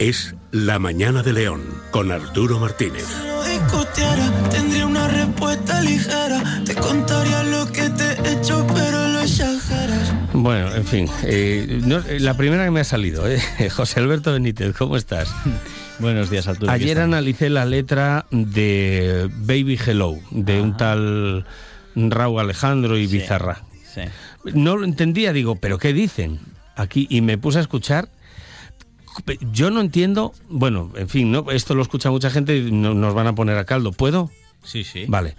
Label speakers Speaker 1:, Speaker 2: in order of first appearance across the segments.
Speaker 1: es La Mañana de León con Arturo Martínez.
Speaker 2: Si no discutiera, tendría una respuesta ligera. Te contaría lo que te he hecho, pero lo exageras.
Speaker 3: Bueno, en fin, eh, no- eh, la primera que me ha salido, ¿eh? José Alberto Benítez, ¿cómo estás?
Speaker 4: Buenos días, Arturo.
Speaker 3: Ayer analicé la letra de Baby Hello, de un tal Raúl Alejandro y
Speaker 4: Sí.
Speaker 3: Bizarra.
Speaker 4: Sí.
Speaker 3: No lo entendía, digo, ¿pero qué dicen? Aquí, y me puse a escuchar. Yo no entiendo, bueno, en fin, no, esto lo escucha mucha gente y no- nos van a poner a caldo. ¿Puedo?
Speaker 4: Sí, sí.
Speaker 3: Vale.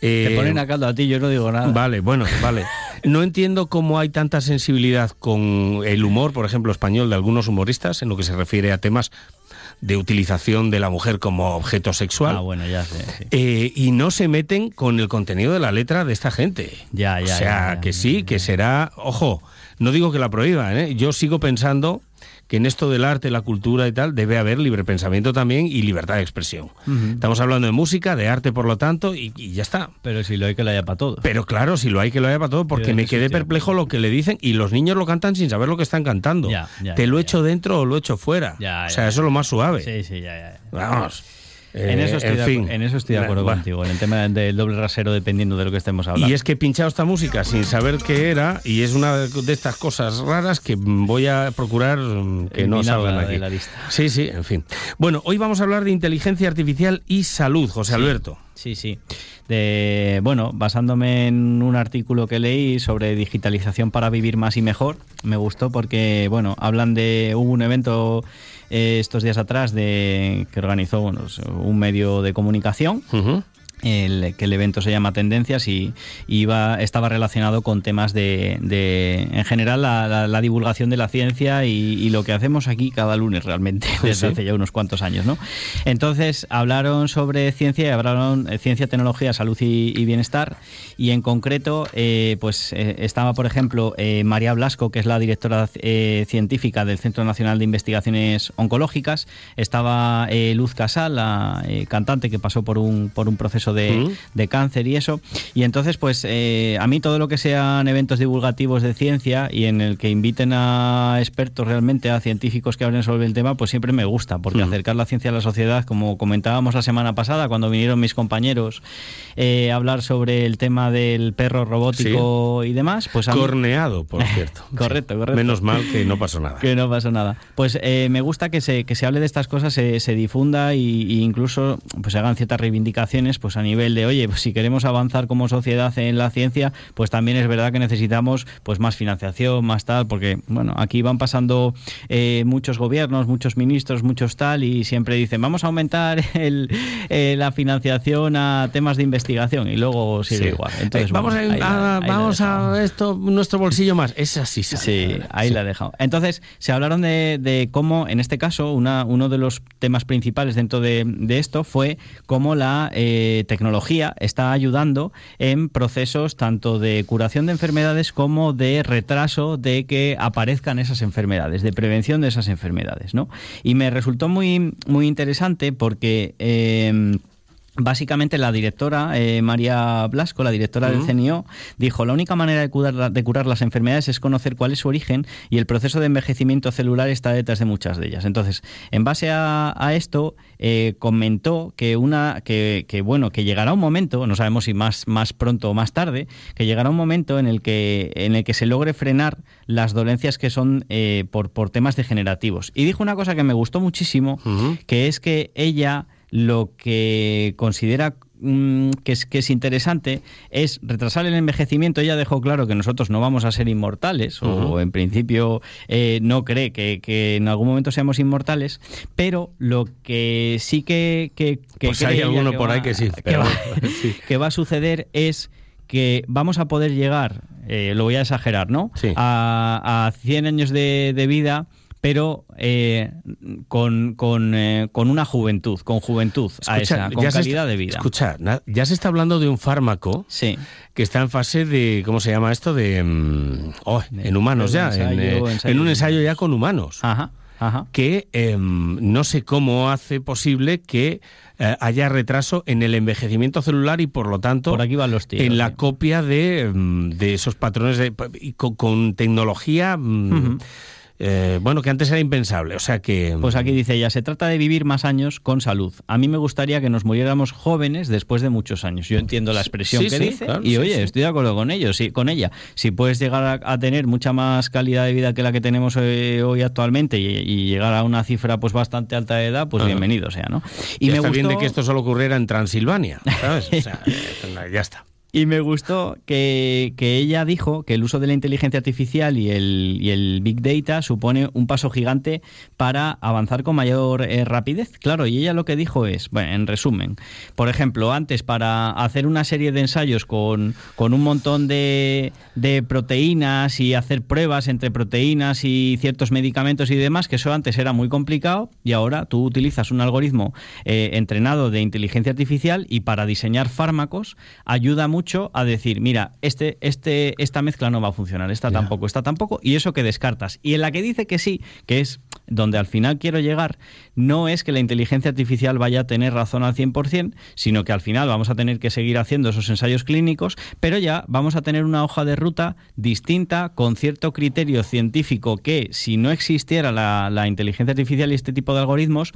Speaker 4: Te
Speaker 3: Eh,
Speaker 4: ponen a caldo a ti, yo no digo nada.
Speaker 3: Vale, bueno, vale. No entiendo cómo hay tanta sensibilidad con el humor, por ejemplo, español de algunos humoristas en lo que se refiere a temas de utilización de la mujer como objeto sexual.
Speaker 4: Ah, bueno, ya sé. sí.
Speaker 3: eh, y no se meten con el contenido de la letra de esta gente.
Speaker 4: Ya, ya,
Speaker 3: O sea,
Speaker 4: ya, ya.
Speaker 3: que sí, que será. Ojo, no digo que la prohíban, ¿eh? Yo sigo pensando que en esto del arte, la cultura y tal, debe haber libre pensamiento también y libertad de expresión. Estamos hablando de música, de arte, por lo tanto, y, y ya está.
Speaker 4: Pero si lo hay que lo haya para todo.
Speaker 3: Pero claro, si lo hay que lo haya para todo, porque me quedé perplejo lo que le dicen y los niños lo cantan sin saber lo que están cantando.
Speaker 4: Ya, ya,
Speaker 3: Te
Speaker 4: ya,
Speaker 3: lo echo dentro o lo echo fuera.
Speaker 4: Ya,
Speaker 3: o sea, eso es lo más suave.
Speaker 4: Sí, sí, ya, ya.
Speaker 3: Vamos.
Speaker 4: En
Speaker 3: Eh,
Speaker 4: eso, estoy de,
Speaker 3: fin.
Speaker 4: acu- en eso estoy de acuerdo contigo, en el tema del doble rasero dependiendo de lo que estemos hablando.
Speaker 3: Y es que he pinchado esta música sin saber qué era y es una de estas cosas raras que voy a procurar mm, que no salgan
Speaker 4: de
Speaker 3: aquí.
Speaker 4: la lista.
Speaker 3: Sí, sí, en fin. Bueno, hoy vamos a hablar de inteligencia artificial y salud, José Alberto.
Speaker 4: Sí, sí. De, bueno, basándome en un artículo que leí sobre digitalización para vivir más y mejor, me gustó porque, bueno, hablan de, hubo un evento eh, estos días atrás de que organizó bueno, un medio de comunicación. El, que el evento se llama Tendencias y, iba, estaba relacionado con temas de, de, en general, la, la- la divulgación de la ciencia y, y lo que hacemos aquí cada lunes realmente, desde
Speaker 3: sí.
Speaker 4: hace ya unos cuantos años. ¿no? Entonces, hablaron sobre ciencia y hablaron eh, ciencia, tecnología, salud y, y bienestar y en concreto, eh, pues eh, estaba, por ejemplo, María Blasco, que es la directora eh, científica del Centro Nacional de Investigaciones Oncológicas, estaba Luz Casal, la cantante que pasó por un, por un proceso de, de cáncer y eso. Y entonces, pues eh, a mí todo lo que sean eventos divulgativos de ciencia y en el que inviten a expertos realmente, a científicos que hablen sobre el tema, pues siempre me gusta, porque acercar la ciencia a la sociedad, como comentábamos la semana pasada, cuando vinieron mis compañeros eh, a hablar sobre el tema del perro robótico y demás, pues a mí-
Speaker 3: Corneado, por cierto.
Speaker 4: Correcto, correcto.
Speaker 3: Menos mal que no pasó nada.
Speaker 4: que no pasó nada. Pues eh, me gusta que se, que se hable de estas cosas, se, se difunda y incluso pues se hagan ciertas reivindicaciones pues a nivel de, oye, pues si queremos avanzar como sociedad en la ciencia, pues también es verdad que necesitamos pues más financiación, más tal, porque bueno, aquí van pasando eh, muchos gobiernos, muchos ministros, muchos tal, y siempre dicen, vamos a aumentar el, eh, la financiación a temas de investigación y luego sigue
Speaker 3: Sí.
Speaker 4: igual. Entonces,
Speaker 3: Eh, vamos
Speaker 4: bueno,
Speaker 3: a,
Speaker 4: la-
Speaker 3: a- vamos a esto, nuestro bolsillo más. Es así, sale.
Speaker 4: Sí, ahí
Speaker 3: Sí.
Speaker 4: la he dejado. Entonces, se hablaron de, de cómo, en este caso, una, uno de los temas principales dentro de, de esto fue cómo la eh, tecnología está ayudando en procesos tanto de curación de enfermedades como de retraso de que aparezcan esas enfermedades, de prevención de esas enfermedades, ¿no? Y me resultó muy, muy interesante porque... eh, Básicamente la directora, eh, María Blasco, la directora del CNIO, dijo, la única manera de curar, de curar las enfermedades es conocer cuál es su origen y el proceso de envejecimiento celular está detrás de muchas de ellas. Entonces, en base a, a esto, eh, comentó que, una, que, que, bueno, que llegará un momento, no sabemos si más, más pronto o más tarde, que llegará un momento en el que, en el que se logre frenar las dolencias que son eh, por, por temas degenerativos. Y dijo una cosa que me gustó muchísimo, que es que ella lo que considera mm, que es, que es interesante es retrasar el envejecimiento. Ella dejó claro que nosotros no vamos a ser inmortales, o en principio eh, no cree que, que en algún momento seamos inmortales, pero lo que sí que... que, que
Speaker 3: Pues hay alguno por ahí que sí,
Speaker 4: que
Speaker 3: pero-
Speaker 4: va-
Speaker 3: sí.
Speaker 4: que va a suceder es que vamos a poder llegar, eh, lo voy a exagerar, ¿no?
Speaker 3: Sí.
Speaker 4: A, a 100 años de, de vida, pero eh, con, con, eh, con una juventud, con juventud a esa, con calidad
Speaker 3: está-
Speaker 4: de vida.
Speaker 3: Escucha, ya se está hablando de un fármaco
Speaker 4: Sí,
Speaker 3: que está en fase de, ¿cómo se llama esto? De, mm, oh, en humanos ya, en, eh, en un ensayo ya con humanos.
Speaker 4: ajá, ajá.
Speaker 3: que em, no sé cómo hace posible que haya retraso en el envejecimiento celular y por lo tanto
Speaker 4: Por aquí van los tiros.
Speaker 3: en la
Speaker 4: sí.
Speaker 3: copia de, em, de esos patrones de, con, con tecnología mm. Eh, bueno, que antes era impensable, o sea que...
Speaker 4: Pues aquí dice ella, se trata de vivir más años con salud. A mí me gustaría que nos muriéramos jóvenes después de muchos años. Yo entiendo la expresión
Speaker 3: Sí,
Speaker 4: que
Speaker 3: sí,
Speaker 4: dice
Speaker 3: claro,
Speaker 4: y oye,
Speaker 3: sí.
Speaker 4: estoy de acuerdo con ello, sí, con ella. Si puedes llegar a, a tener mucha más calidad de vida que la que tenemos eh, hoy actualmente y, y llegar a una cifra pues bastante alta de edad, pues bienvenido sea, ¿no?
Speaker 3: Y
Speaker 4: me
Speaker 3: está bien de que esto solo ocurriera en Transilvania, ¿sabes? O sea, ya está.
Speaker 4: Y me gustó que, que ella dijo que el uso de la inteligencia artificial y el, y el Big Data supone un paso gigante para avanzar con mayor eh, rapidez. Claro, y ella lo que dijo es, bueno, en resumen, por ejemplo, antes para hacer una serie de ensayos con, con un montón de, de proteínas y hacer pruebas entre proteínas y ciertos medicamentos y demás, que eso antes era muy complicado y ahora tú utilizas un algoritmo eh, entrenado de inteligencia artificial y para diseñar fármacos ayuda mucho a decir, mira, este, este, esta mezcla no va a funcionar, esta tampoco, esta tampoco, y eso que descartas. Y en la que dice que sí, que es donde al final quiero llegar, no es que la inteligencia artificial vaya a tener razón al 100%, sino que al final vamos a tener que seguir haciendo esos ensayos clínicos, pero ya vamos a tener una hoja de ruta distinta, con cierto criterio científico que si no existiera la, la inteligencia artificial y este tipo de algoritmos,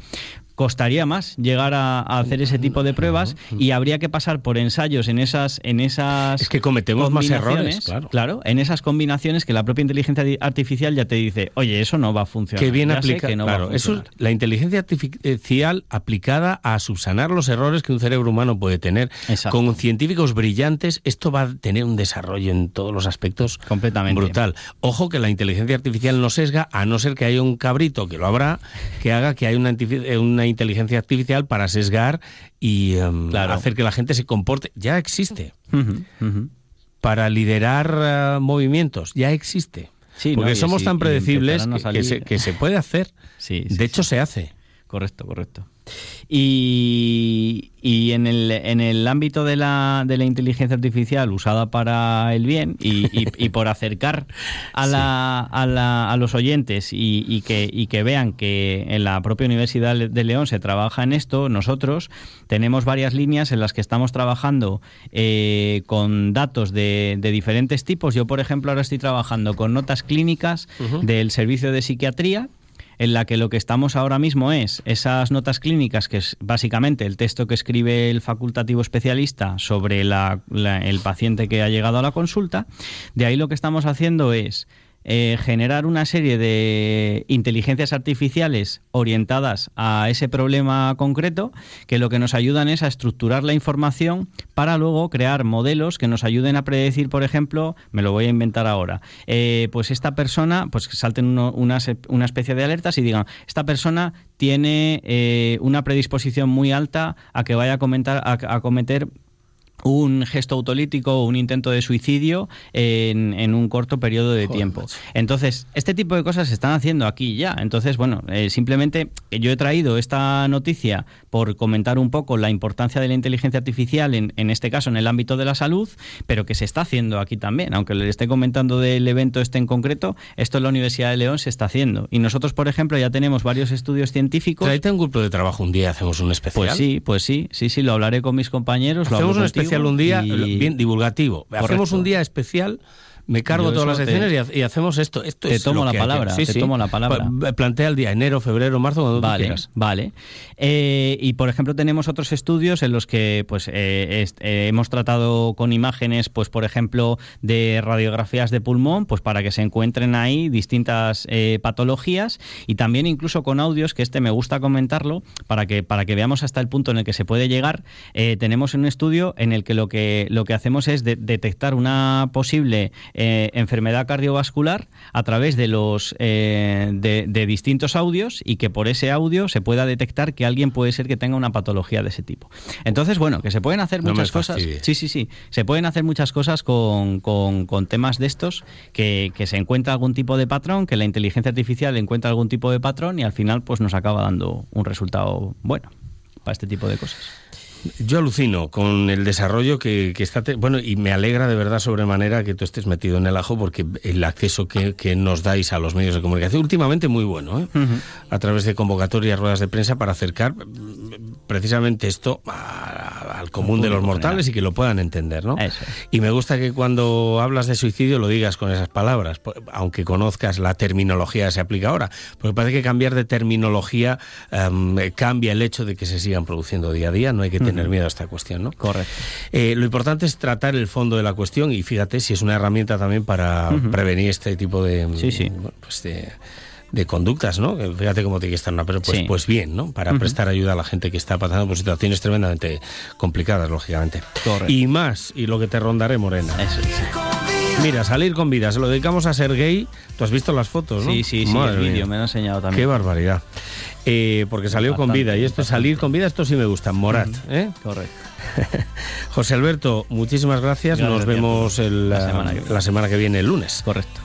Speaker 4: costaría más llegar a, a hacer ese tipo de pruebas y habría que pasar por ensayos en esas en esas
Speaker 3: Es que cometemos más errores, claro.
Speaker 4: en esas combinaciones que la propia inteligencia artificial ya te dice, oye, eso no va a funcionar.
Speaker 3: Que bien
Speaker 4: que no
Speaker 3: claro, eso es
Speaker 4: funcionar".
Speaker 3: la inteligencia artificial aplicada a subsanar los errores que un cerebro humano puede tener.
Speaker 4: Exacto.
Speaker 3: Con científicos brillantes, esto va a tener un desarrollo en todos los aspectos
Speaker 4: Completamente.
Speaker 3: brutal. Ojo que la inteligencia artificial no sesga, a no ser que haya un cabrito, que lo habrá, que haga que haya una, eh, una inteligencia artificial para sesgar y em,
Speaker 4: Claro.
Speaker 3: hacer que la gente se comporte. Ya existe. Para liderar eh, movimientos, ya existe.
Speaker 4: Sí,
Speaker 3: Porque somos
Speaker 4: sí,
Speaker 3: tan predecibles que, que se,
Speaker 4: salir-
Speaker 3: que se puede hacer.
Speaker 4: Sí,
Speaker 3: de hecho, se hace.
Speaker 4: Correcto, correcto. Y, y en, el, en el ámbito de la, de la inteligencia artificial usada para el bien y, y- y por acercar a, la, a, la- a los oyentes y, y que, y que vean que en la propia Universidad de León se trabaja en esto, nosotros tenemos varias líneas en las que estamos trabajando eh, con datos de, de diferentes tipos. Yo, por ejemplo, ahora estoy trabajando con notas clínicas del servicio de psiquiatría en la que lo que estamos ahora mismo es esas notas clínicas, que es básicamente el texto que escribe el facultativo especialista sobre la- el paciente que ha llegado a la consulta. De ahí lo que estamos haciendo es eh, generar una serie de inteligencias artificiales orientadas a ese problema concreto, que lo que nos ayudan es a estructurar la información para luego crear modelos que nos ayuden a predecir, por ejemplo, me lo voy a inventar ahora, eh, pues esta persona, pues salten una, una especie de alertas y digan, esta persona tiene eh, una predisposición muy alta a que vaya a, comentar, a, a cometer un gesto autolítico o un intento de suicidio en, en un corto periodo de
Speaker 3: Joder,
Speaker 4: tiempo.
Speaker 3: macho.
Speaker 4: Entonces, este tipo de cosas se están haciendo aquí ya. Entonces, bueno, eh, simplemente yo he traído esta noticia por comentar un poco la importancia de la inteligencia artificial, en, en este caso en el ámbito de la salud, pero que se está haciendo aquí también. Aunque le esté comentando del evento este en concreto, esto en la Universidad de León se está haciendo. Y nosotros, por ejemplo, ya tenemos varios estudios científicos.
Speaker 3: Tráete un grupo de trabajo un día hacemos un especial.
Speaker 4: Pues sí, pues sí, sí, sí, lo hablaré con mis compañeros. lo
Speaker 3: Hacemos
Speaker 4: hablo
Speaker 3: un
Speaker 4: contigo
Speaker 3: especial un día,
Speaker 4: y-
Speaker 3: bien divulgativo. Hacemos
Speaker 4: Correcto.
Speaker 3: un día especial, me cargo
Speaker 4: Yo
Speaker 3: todas las
Speaker 4: te-
Speaker 3: secciones y ha- y, hacemos esto. esto
Speaker 4: te
Speaker 3: es
Speaker 4: tomo la palabra,
Speaker 3: sí,
Speaker 4: te
Speaker 3: sí.
Speaker 4: tomo la palabra.
Speaker 3: Pa- Plantea el día, enero, febrero, marzo, cuando tú
Speaker 4: Vale,
Speaker 3: quieras.
Speaker 4: vale. Eh, y por ejemplo tenemos otros estudios en los que pues eh, est- eh, hemos tratado con imágenes, pues por ejemplo de radiografías de pulmón, pues para que se encuentren ahí distintas eh, patologías y también incluso con audios que este me gusta comentarlo para que para que veamos hasta el punto en el que se puede llegar. Eh, tenemos un estudio en el que lo que lo que hacemos es de- detectar una posible eh, enfermedad cardiovascular a través de los eh, de, de distintos audios y que por ese audio se pueda detectar que alguien puede ser que tenga una patología de ese tipo. Entonces, bueno, que se pueden hacer
Speaker 3: No
Speaker 4: muchas cosas. Sí, sí, sí. Se pueden hacer muchas cosas con, con- con temas de estos que, que se encuentra algún tipo de patrón, que la inteligencia artificial encuentra algún tipo de patrón y al final pues nos acaba dando un resultado bueno para este tipo de cosas.
Speaker 3: Yo alucino con el desarrollo que, que está... te- Bueno, y me alegra de verdad sobremanera que tú estés metido en el ajo porque el acceso que, que nos dais a los medios de comunicación, últimamente muy bueno, ¿eh? a través de convocatorias, ruedas de prensa, para acercar precisamente esto a al común de los mortales
Speaker 4: general.
Speaker 3: y que lo puedan entender, ¿no?
Speaker 4: Eso es.
Speaker 3: Y me gusta que cuando hablas de suicidio lo digas con esas palabras, aunque conozcas la terminología que se aplica ahora, porque parece que cambiar de terminología em, cambia el hecho de que se sigan produciendo día a día, no hay que tener miedo a esta cuestión, ¿no?
Speaker 4: Correcto.
Speaker 3: Eh, lo importante es tratar el fondo de la cuestión y fíjate si es una herramienta también para prevenir este tipo de,
Speaker 4: Sí, sí.
Speaker 3: pues de, de conductas, ¿no? Fíjate cómo tiene que estar una persona, pues,
Speaker 4: Sí.
Speaker 3: pues bien, ¿no? Para prestar ayuda a la gente que está pasando por situaciones tremendamente complicadas, lógicamente.
Speaker 4: Correcto.
Speaker 3: Y más, y lo que te rondaré, Morena.
Speaker 4: Eso es.
Speaker 3: Mira, salir con vida, se lo dedicamos a Sergey. Tú has visto las fotos, ¿no?
Speaker 4: Sí, sí, sí,
Speaker 3: Madre
Speaker 4: el vídeo me lo han enseñado también.
Speaker 3: Qué barbaridad. Eh, porque salió con vida. Y esto, salir con vida, esto sí me gusta. Morat, ¿eh?
Speaker 4: Correcto.
Speaker 3: José Alberto, muchísimas gracias.
Speaker 4: Gracias
Speaker 3: Nos vemos el-
Speaker 4: La semana que viene.
Speaker 3: la semana que viene, el lunes.
Speaker 4: Correcto.